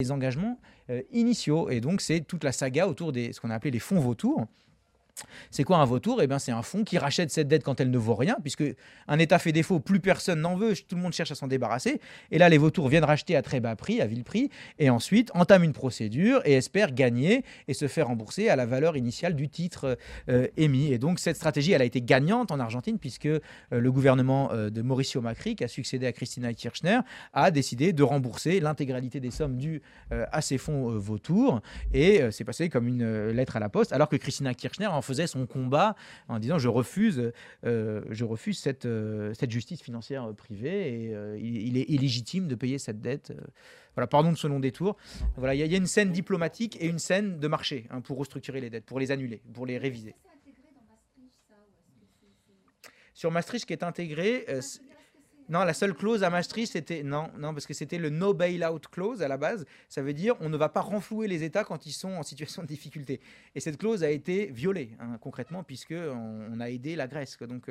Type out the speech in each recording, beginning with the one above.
les engagements initiaux. Et donc, c'est toute la saga autour de ce qu'on a appelé les fonds vautours. C'est quoi un vautour? Eh bien, c'est un fonds qui rachète cette dette quand elle ne vaut rien, puisque un État fait défaut, plus personne n'en veut, tout le monde cherche à s'en débarrasser. Et là, les vautours viennent racheter à très bas prix, à vil prix, et ensuite entament une procédure et espèrent gagner et se faire rembourser à la valeur initiale du titre euh, émis. Et donc, cette stratégie, elle a été gagnante en Argentine, puisque euh, le gouvernement euh, de Mauricio Macri, qui a succédé à Christina Kirchner, a décidé de rembourser l'intégralité des sommes dues à ces fonds vautours. Et c'est passé comme une lettre à la poste, alors que Christina Kirchner en faisait son combat en disant je refuse, euh, je refuse cette, euh, cette justice financière euh, privée et il, est illégitime de payer cette dette. Voilà, pardon de ce long détour. Voilà, il y, a une scène diplomatique et une scène de marché hein, pour restructurer les dettes, pour les annuler, pour les réviser. Sur Maastricht, qui est intégré, non, la seule clause à Maastricht, c'était non, non, parce que c'était le no bailout clause à la base. Ça veut dire on ne va pas renflouer les États quand ils sont en situation de difficulté. Et cette clause a été violée hein, concrètement puisque on, a aidé la Grèce. Donc,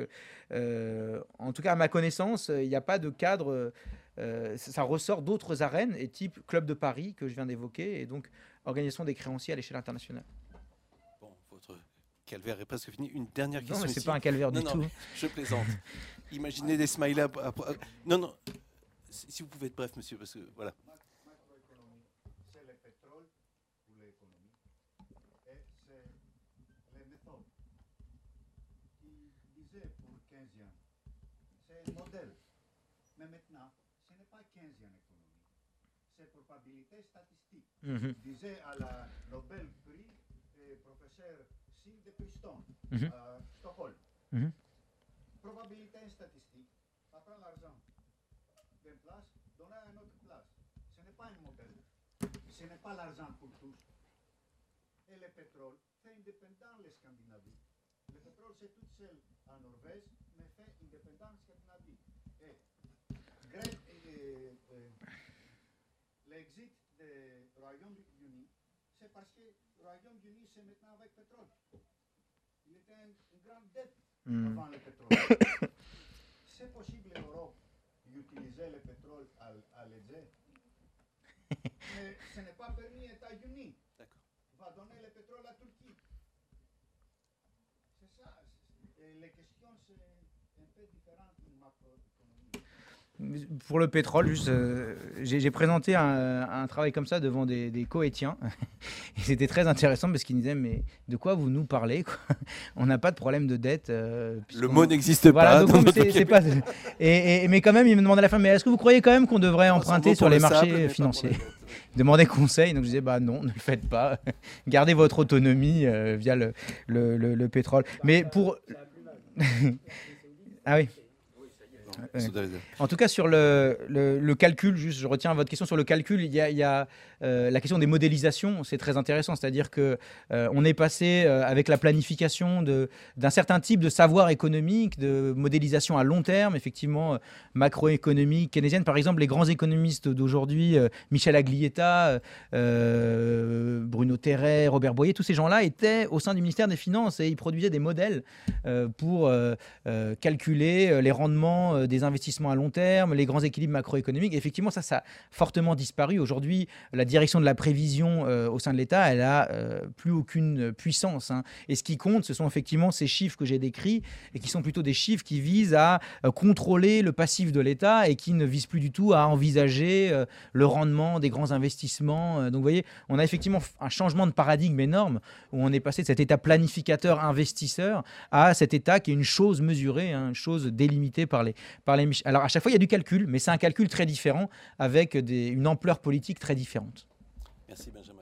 euh, en tout cas, à ma connaissance, il n'y a pas de cadre. Euh, ça ressort d'autres arènes, et type Club de Paris que je viens d'évoquer, et donc organisation des créanciers à l'échelle internationale calvaire est presque fini. Une dernière question. Non, mais c'est pas un calvaire du tout. Je plaisante. Imaginez des smileys. Non, non. Si vous pouvez être bref, monsieur, parce que voilà. C'est le pétrole pour l'économie. Et c'est les méthodes. Il disait pour 15 ans, c'est un modèle. Mais maintenant, ce n'est pas 15 ans économie. C'est probabilité statistique. Mm -hmm. Il disait à la Nobel Prix, professeur Sylve de Priston, mm -hmm. D'une place, donner à une autre place. Ce n'est pas un modèle. Ce n'est pas l'argent pour tous. Et le pétrole fait indépendant les Scandinavies. Le pétrole, c'est tout seul en Norvège, mais fait indépendant Scandinavie. Et, l'exit du Royaume-Uni, c'est parce que le Royaume-Uni, c'est maintenant avec pétrole. Il était une, une grande dette Mm. avant le pétrole. C'est possible en Europe d'utiliser le pétrole à, à l'aider. Mais ce n'est pas permis aux États-Unis. Va donner le pétrole à Turquie. C'est ça. Et les questions, c'est un peu différent d'une macroéconomie pour le pétrole, juste, euh, j'ai présenté un, travail comme ça devant des, des coétiens. et c'était très intéressant parce qu'ils disaient Mais de quoi vous nous parlez On n'a pas de problème de dette. Euh, le mot n'existe pas. pas et, mais quand même, ils me demandaient à la fin Mais est-ce que vous croyez quand même qu'on devrait emprunter sur les marchés financiers? Ils demandaient conseil. Donc je disais Bah non, ne le faites pas. Gardez votre autonomie euh, via le, le, le pétrole. Mais pour. ah oui. En tout cas, sur le, le, calcul, juste, je retiens votre question sur le calcul, il y a, il y a euh, la question des modélisations, c'est très intéressant. C'est-à-dire que euh, on est passé euh, avec la planification d'un certain type de savoir économique, de modélisation à long terme, effectivement macroéconomique, keynésienne. Par exemple, les grands économistes d'aujourd'hui, Michel Aglietta, Bruno Terret, Robert Boyer, tous ces gens-là étaient au sein du ministère des Finances et ils produisaient des modèles pour calculer les rendements des investissements à long terme, les grands équilibres macroéconomiques. effectivement, ça, ça a fortement disparu. Aujourd'hui, la direction de la prévision euh, au sein de l'État, elle a euh, plus aucune puissance. Hein. Et ce qui compte, ce sont effectivement ces chiffres que j'ai décrits et qui sont plutôt des chiffres qui visent à euh, contrôler le passif de l'État et qui ne visent plus du tout à envisager le rendement des grands investissements. Donc vous voyez, on a effectivement un changement de paradigme énorme où on est passé de cet État planificateur investisseur à cet État qui est une chose mesurée, hein, une chose délimitée par les, Alors à chaque fois, il y a du calcul, mais c'est un calcul très différent avec une ampleur politique très différente. Merci Benjamin.